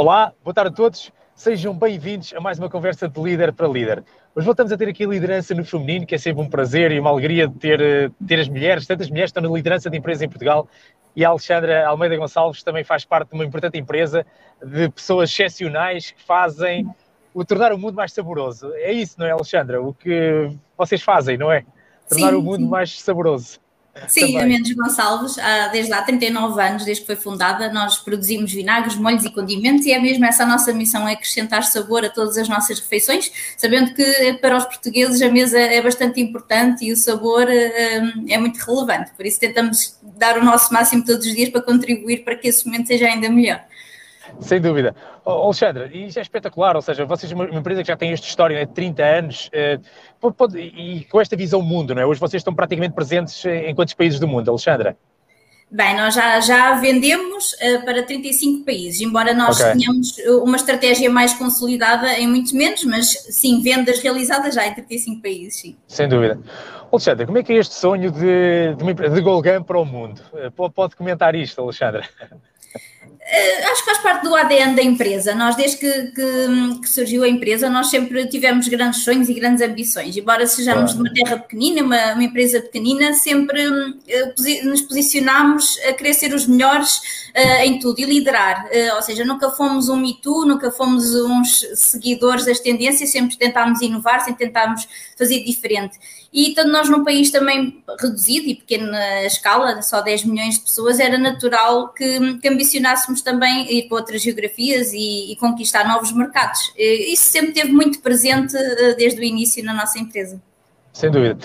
Olá, boa tarde a todos. Sejam bem-vindos a mais uma conversa de líder para líder. Hoje voltamos a ter aqui a liderança no feminino, que é sempre um prazer e uma alegria de ter, eh, ter as mulheres, tantas mulheres estão na liderança de empresas em Portugal. E a Alexandra Almeida Gonçalves também faz parte de uma importante empresa de pessoas excepcionais que fazem o tornar o mundo mais saboroso. É isso, não é, Alexandra? O que vocês fazem, não é? Tornar sim, o mundo sim. mais saboroso. Sim, a Mendes Gonçalves, desde há 39 anos, desde que foi fundada, nós produzimos vinagres, molhos e condimentos e é mesmo essa a nossa missão, é acrescentar sabor a todas as nossas refeições, sabendo que para os portugueses a mesa é bastante importante e o sabor hum, é muito relevante, por isso tentamos dar o nosso máximo todos os dias para contribuir para que esse momento seja ainda melhor. Sem dúvida. Oh, Alexandre, isso é espetacular, ou seja, vocês, uma empresa que já tem esta história de 30 anos, eh, pode, pode, e com esta visão mundo, não é? Hoje vocês estão praticamente presentes em quantos países do mundo, Alexandra? Bem, nós já, já vendemos uh, para 35 países, embora nós okay. tenhamos uma estratégia mais consolidada em muitos menos, mas sim, vendas realizadas já em 35 países, sim. Sem dúvida. Alexandra, como é que é este sonho de, de, de Golgan para o mundo? Eh, pode comentar isto, Alexandra? Eh, acho que faz parte do ADN da empresa. Nós, desde que, que, que, surgiu a empresa, nós sempre tivemos grandes sonhos e grandes ambições. Embora sejamos de uma terra pequenina, uma, uma empresa pequenina, sempre uh, nos posicionámos a querer ser os melhores uh, em tudo e liderar. Uh, ou seja, nunca fomos um Me Too, nunca fomos uns seguidores das tendências, sempre tentámos inovar, sempre tentámos fazer diferente. E estando nós num país também reduzido e pequena escala, só 10 milhões de pessoas, era natural que, que ambicionássemos também ir para outras geografias e, e, conquistar novos mercados. Isso sempre teve muito presente eh, desde o início na nossa empresa. Sem dúvida.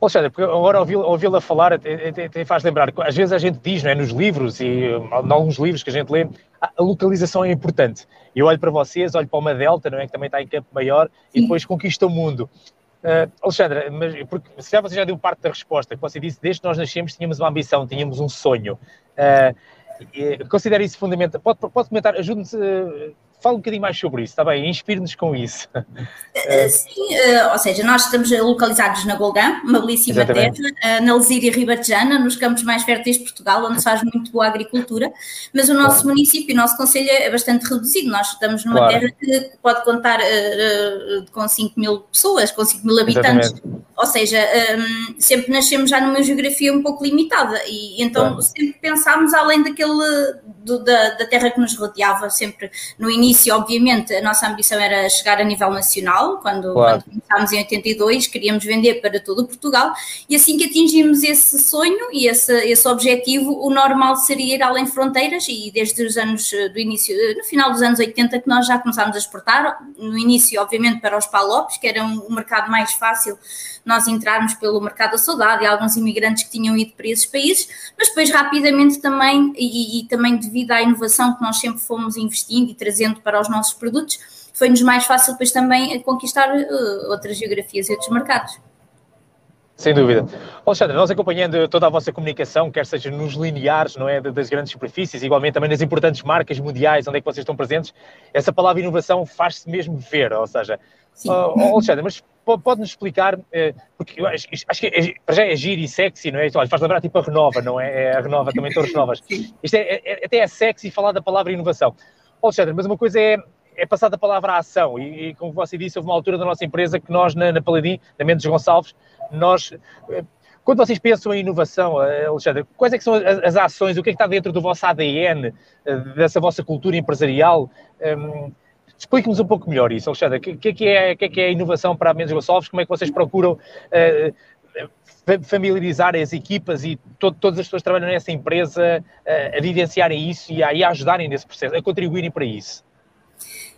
Alexandre, porque agora ouvi-la falar até, até, faz lembrar, às vezes a gente diz, não é, nos livros e em alguns livros que a gente lê, a localização é importante. Eu olho para vocês, olho para uma Delta, não é, que também está em Campo Maior, Sim. e depois conquista o mundo. Uh, Alexandra, mas porque, se já você já deu parte da resposta, que você disse, desde que nós nascemos tínhamos uma ambição, tínhamos um sonho. Uh, considera isso fundamental. Pode, pode comentar, ajude-nos, uh, Fala um bocadinho mais sobre isso, está bem? Inspire-nos com isso. Eh, sim, uh, ou seja, nós estamos localizados na Golgã, uma belíssima Exatamente. terra, na Lesíria Ribatejana, nos campos mais férteis de Portugal, onde se faz muito boa agricultura, mas o nosso claro. município, o nosso conselho é bastante reduzido. Nós estamos numa claro. terra que pode contar com 5 mil pessoas, com 5 mil habitantes. Exatamente. Ou seja, um, sempre nascemos já numa geografia um pouco limitada e então claro. sempre pensámos além daquele do, da, da terra que nos rodeava, sempre no início obviamente, a nossa ambição era chegar a nível nacional, quando, claro. quando começámos em 82, queríamos vender para todo Portugal, e assim que atingimos esse sonho e esse, esse objetivo, o normal seria ir além fronteiras, e desde os anos do início, no final dos anos 80, que nós já começámos a exportar, no início, obviamente, para os palopes, que era um, um mercado mais fácil nós entrarmos pelo mercado da saudade e alguns imigrantes que tinham ido para esses países, mas depois rapidamente também, e, e também devido à inovação que nós sempre fomos investindo e trazendo para os nossos produtos, foi-nos mais fácil depois também conquistar uh, outras geografias e outros mercados. Sem dúvida. Alexandre, nós acompanhando toda a vossa comunicação, quer seja nos lineares, não é, das grandes superfícies, igualmente também nas importantes marcas mundiais onde é que vocês estão presentes, essa palavra inovação faz-se mesmo ver, ou seja, uh, Alexandre, mas pode-nos explicar, uh, porque acho, acho que é, para já é giro e sexy, não é? Olha, faz lembrar tipo a Renova, não é? é a Renova também, Torres Novas. Isto é, é, é, até é sexy falar da palavra inovação. Alexandre, mas uma coisa é, é passar da palavra à ação. E, e, como você disse, houve uma altura da nossa empresa que nós, na, na Paladim, na Mendes Gonçalves, nós. Eh, quando vocês pensam em inovação, eh, Alexandre, quais é que são as, as ações, o que é que está dentro do vosso ADN, eh, dessa vossa cultura empresarial? Um, Explique-nos um pouco melhor isso, Alexandre. O que, que, é que, é, que, é, que é a inovação para a Mendes Gonçalves? Como é que vocês procuram uh, familiarizar as equipas e to, todas as pessoas que trabalham nessa empresa uh, a vivenciarem isso e a, e a ajudarem nesse processo, a contribuírem para isso?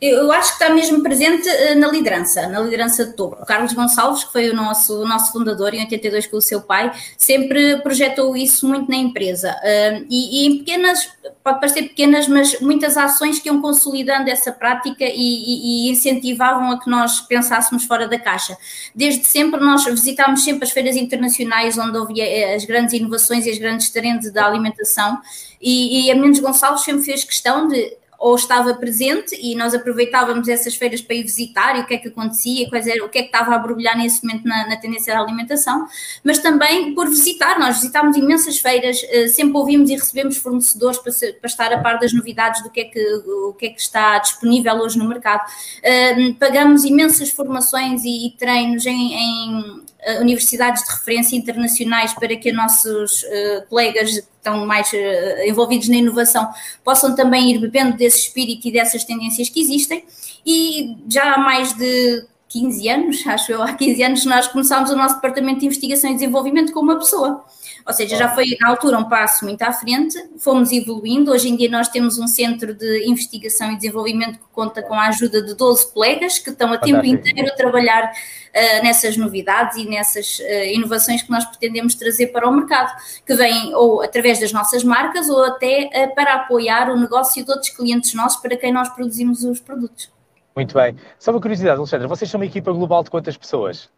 Eu acho que está mesmo presente eh, na liderança, na liderança de topo. O Carlos Gonçalves, que foi o nosso, o nosso fundador em 82 com o seu pai, sempre projetou isso muito na empresa. Uh, e, e, em pequenas, pode parecer pequenas, mas muitas ações que iam consolidando essa prática e, e, e, incentivavam a que nós pensássemos fora da caixa. Desde sempre nós visitámos sempre as feiras internacionais onde havia eh, as grandes inovações e as grandes trends da alimentação e, e a Mendes Gonçalves sempre fez questão de ou estava presente e nós aproveitávamos essas feiras para ir visitar e o que é que acontecia, quais era, o que é que estava a borbulhar nesse momento na, na tendência da alimentação, mas também por visitar, nós visitámos imensas feiras, uh, sempre ouvimos e recebemos fornecedores para, ser, para, estar a par das novidades do que é que, o que, é que está disponível hoje no mercado, uh, pagamos imensas formações e, e treinos em, em universidades de referência internacionais para que nossos uh, colegas estão mais uh, envolvidos na inovação possam também ir bebendo desse espírito e dessas tendências que existem. E já há mais de 15 anos, acho eu, há 15 anos, nós começámos o nosso departamento de investigação e desenvolvimento com uma pessoa. Ou seja, já foi na altura um passo muito à frente, fomos evoluindo. Hoje em dia nós temos um centro de investigação e desenvolvimento que conta com a ajuda de 12 colegas que estão a tempo inteiro a trabalhar uh, nessas novidades e nessas uh, inovações que nós pretendemos trazer para o mercado, que vêm ou através das nossas marcas ou até uh, para apoiar o negócio de outros clientes nossos para quem nós produzimos os produtos. Muito bem. Só uma curiosidade, Alexandra, vocês são uma equipa global de quantas pessoas?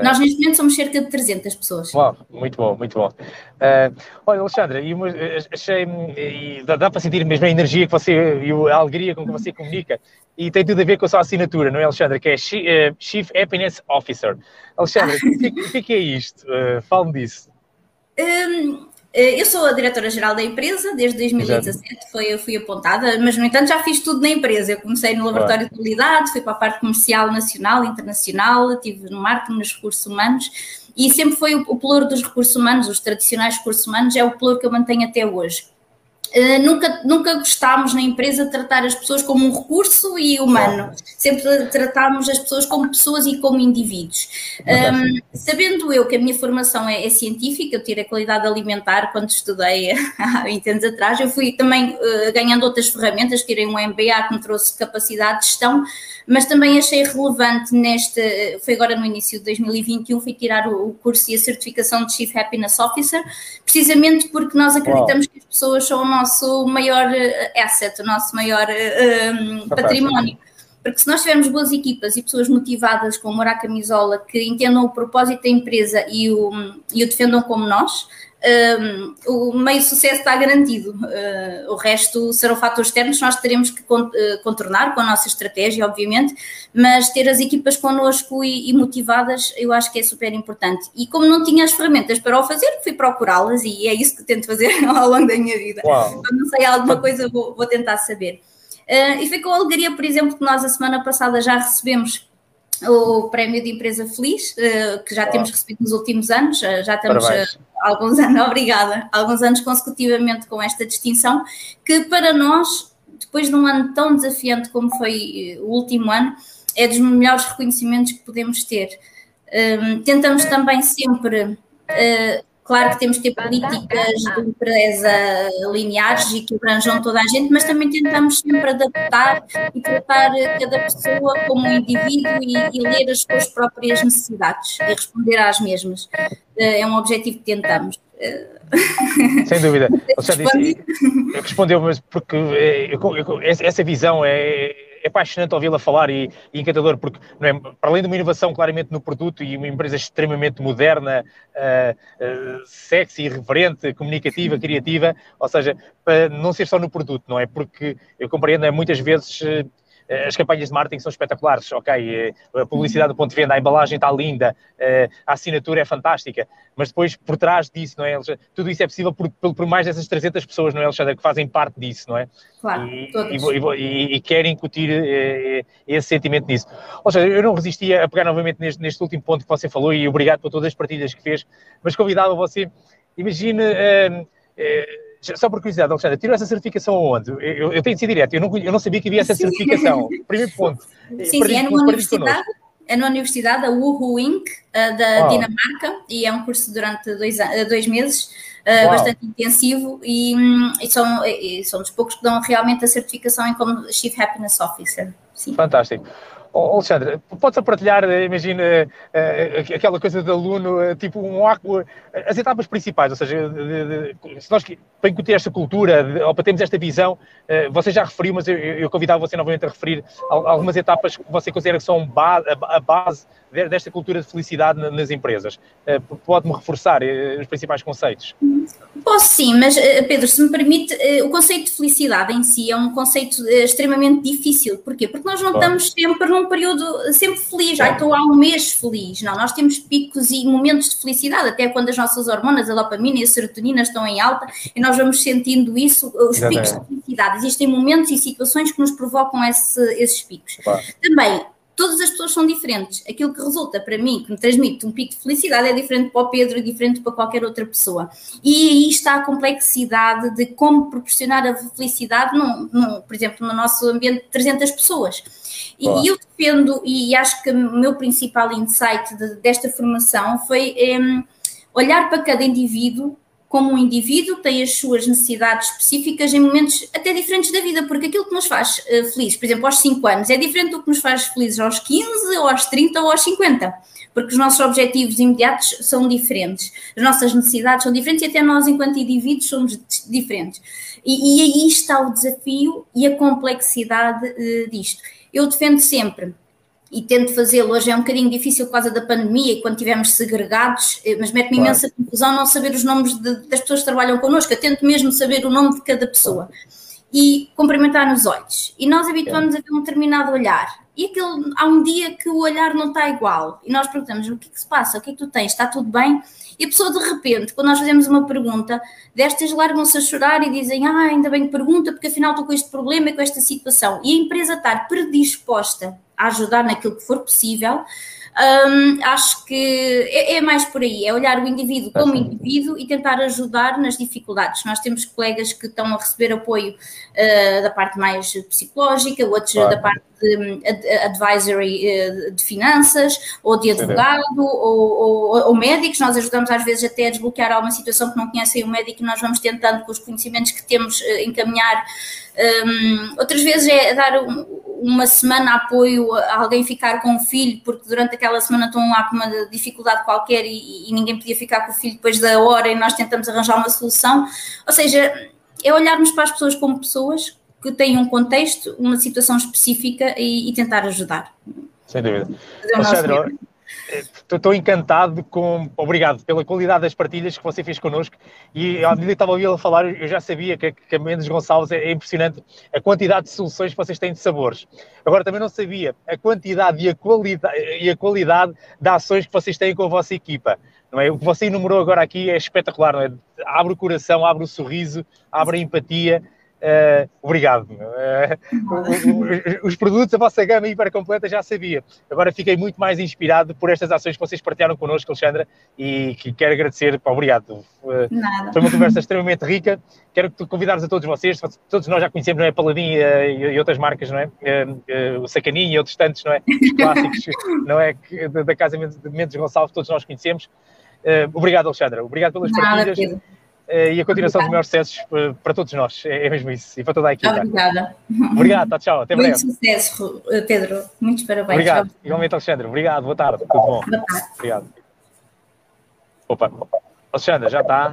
Nós neste momento somos cerca de 300 pessoas. Uau, muito bom, muito bom. Uh, olha, Alexandra, uma, achei, e dá, dá, para sentir mesmo a energia que você e a alegria com que você comunica. E tem tudo a ver com a sua assinatura, não é, Alexandra? Que é eh, Chief Happiness Officer. Alexandra, o que, que, é isto? Uh, Fale-me disso. Um, eh, eu sou a diretora-geral da empresa desde 2017, foi, eu fui apontada, mas no entanto já fiz tudo na empresa. Eu comecei no laboratório de qualidade, fui para a parte comercial nacional, internacional, estive no marketing, nos recursos humanos e sempre foi o, o dos recursos humanos, os tradicionais recursos humanos, é o pelouro que eu mantenho até hoje. Uh, nunca, nunca gostámos na empresa de tratar as pessoas como um recurso e humano. Sempre tratámos as pessoas como pessoas e como indivíduos. Um, sabendo eu que a minha formação é, é, científica, eu tirei qualidade alimentar quando estudei há 20 anos atrás, eu fui também uh, ganhando outras ferramentas, tirei um MBA que me trouxe capacidade de gestão, mas também achei relevante neste, foi agora no início de 2021, fui tirar o, curso e a certificação de Chief Happiness Officer, precisamente porque nós acreditamos Uau. que as pessoas são o nosso maior eh, asset, o nosso maior um, património. Porque se nós tivermos boas equipas e pessoas motivadas com amor à camisola, que entendam o propósito da empresa e o, e o defendam como nós, um, o meio sucesso está garantido. Uh, o resto serão fatores externos que nós teremos que uh, contornar com a nossa estratégia, obviamente, mas ter as equipas connosco e, e, motivadas eu acho que é super importante. E como não tinha as ferramentas para o fazer, fui procurá-las e é isso que tento fazer ao longo da minha vida. Uau. Quando não sei alguma coisa, vou, vou tentar saber. Uh, e foi com alegria, por exemplo, que nós a semana passada já recebemos o prémio de empresa feliz, que já temos recebido nos últimos anos, já estamos alguns anos, obrigada, alguns anos consecutivamente com esta distinção, que para nós, depois de um ano tão desafiante como foi eh, o último ano, é dos melhores reconhecimentos que podemos ter. Um, tentamos também sempre Claro que temos que ter políticas de empresa lineares e que abranjam toda a gente, mas também tentamos sempre adaptar e tratar cada pessoa como um indivíduo e, e ler as suas próprias necessidades e responder às mesmas. Eh, é um objetivo que tentamos. Eh, Sem dúvida. respondeu, mas porque eh, essa visão é é apaixonante ouvi-la falar e, e, encantador, porque é, para além de uma inovação claramente no produto e uma empresa extremamente moderna, uh, uh, sexy, irreverente, comunicativa, criativa, ou seja, para não ser só no produto, não é? Porque eu compreendo, é, muitas vezes. Eh, as campanhas de marketing são espetaculares, ok, eh, a publicidade do ponto de venda, a embalagem está linda, eh, a assinatura é fantástica, mas depois por trás disso, não é, Tudo isso é possível por, por mais dessas 300 pessoas, não é, Alexandre, que fazem parte disso, não é? Claro, e, e, e, e, querem incutir esse sentimento nisso. Ou seja, eu não resistia a pegar novamente neste, neste último ponto que você falou e obrigado por todas as partilhas que fez, mas convidava você, imagine... Uh, uh, só por curiosidade, Alexandre, tirou essa certificação aonde? Eu, eu tenho de ser direto, eu não, eu não sabia que havia essa sim. certificação. Primeiro ponto. Sim, sim, é numa universidade, é numa universidade, a Woohoo Inc., da oh. Dinamarca, e é um curso durante dois, dois meses, uh, bastante intensivo, e, e, são, e são dos poucos que dão realmente a certificação em como Chief Happiness Officer. Sim. Fantástico. Oh, Alexandre, podes partilhar, eh, imagina, eh, aquela coisa de aluno, eh, tipo um arco, as etapas principais, ou seja, de, de, se nós, para incutir esta cultura, de, ou para termos esta visão, você já referiu, mas eu, eu convidava você novamente a referir algumas etapas que você considera que são a base desta cultura de felicidade nas empresas. Pode-me reforçar os principais conceitos? Posso sim, mas eh, Pedro, se me permite, eh, o conceito de felicidade em si é um conceito eh, extremamente difícil. Porquê? Porque nós não claro. estamos sempre num período sempre feliz, já estou há um mês feliz. Não, nós temos picos e momentos de felicidade, até quando as nossas hormonas, a dopamina e a serotonina estão em alta e nós vamos sentindo isso, os picos de felicidade. Existem momentos e situações que nos provocam esse, esses picos. Claro. Também todas as pessoas são diferentes. Aquilo que resulta para mim, que me transmite um pico de felicidade, é diferente para o Pedro, é diferente para qualquer outra pessoa. E aí está a complexidade de como proporcionar a felicidade, num, num, por exemplo, no nosso ambiente de 300 pessoas. E, e eu defendo, e acho que o meu principal insight de, desta formação foi um, olhar para cada indivíduo como um indivíduo tem as suas necessidades específicas em momentos até diferentes da vida, porque aquilo que nos faz uh, feliz, por exemplo, aos 5 anos, é diferente do que nos faz felizes aos 15, ou aos 30 ou aos 50, porque os nossos objetivos imediatos são diferentes, as nossas necessidades são diferentes e até nós, enquanto indivíduos, somos diferentes. E, e aí está o desafio e a complexidade uh, disto. Eu defendo sempre e tento fazê-lo. Hoje é um bocadinho difícil por causa da pandemia e quando estivermos segregados, eh, mas mete-me claro. imensa confusão não saber os nomes de, das pessoas que trabalham connosco. Eu tento mesmo saber o nome de cada pessoa e cumprimentar nos olhos. E nós habituamos a ter um determinado olhar. E aquele, há um dia que o olhar não está igual. E nós perguntamos: o que é que se passa? O que é que tu tens? Está tudo bem? E a pessoa, de repente, quando nós fazemos uma pergunta, destas largam-se a chorar e dizem: Ah, ainda bem que pergunta, porque afinal estou com este problema e com esta situação. E a empresa estar predisposta a ajudar naquilo que for possível, um, acho que é, é, mais por aí, é olhar o indivíduo como indivíduo e tentar ajudar nas dificuldades. Nós temos colegas que estão a receber apoio uh, da parte mais psicológica, outros claro. da parte de advisory uh, de finanças, ou de advogado, ou, ou, ou, médicos. Nós ajudamos às vezes até a desbloquear alguma situação que não conhecem o médico e nós vamos tentando, com os conhecimentos que temos, uh, encaminhar. Um, outras vezes é dar um, uma semana apoio a alguém ficar com o filho, porque durante aquela semana estão lá com uma dificuldade qualquer e, e ninguém podia ficar com o filho depois da hora e nós tentamos arranjar uma solução. Ou seja, é olharmos para as pessoas como pessoas que têm um contexto, uma situação específica e, e tentar ajudar. Sem dúvida. Alexandre, estou encantado com. Obrigado pela qualidade das partilhas que você fez connosco. E à medida que estava a ouvi-la falar, eu já sabia que, a Mendes Gonçalves é, é, impressionante a quantidade de soluções que vocês têm de sabores. Agora também não sabia a quantidade e a qualidade, e a qualidade de ações que vocês têm com a vossa equipa. Não é? O que você enumerou agora aqui é espetacular, não é? Abre o coração, abre o sorriso, abre a empatia. Uh, obrigado. Uh, os produtos, a vossa gama hiper completa já sabia. Agora fiquei muito mais inspirado por estas ações que vocês partilharam connosco, Alexandra, e que quero agradecer. Obrigado. Uh, foi uma conversa extremamente rica. Quero convidar-vos a todos vocês, todos nós já conhecemos, não é? Paladin e, outras marcas, não é? o Sacaninho e outros tantos, não é? Os clássicos, não é? Da Casa de Mendes Gonçalves, todos nós conhecemos. obrigado, Alexandra. Obrigado pelas Nada, partilhas. Pedro e a continuação Obrigada. dos maiores sucessos eh, para todos nós. É, é mesmo isso. E para toda a equipe. Obrigada. Obrigado, tá, tchau. Até breve. Muito sucesso, eh, Pedro. Muitos parabéns. Obrigado. Tchau. Igualmente, Alexandre. Obrigado. Boa tarde. Tudo bom. Boa tarde. Obrigado. Opa. Alexandre, já está.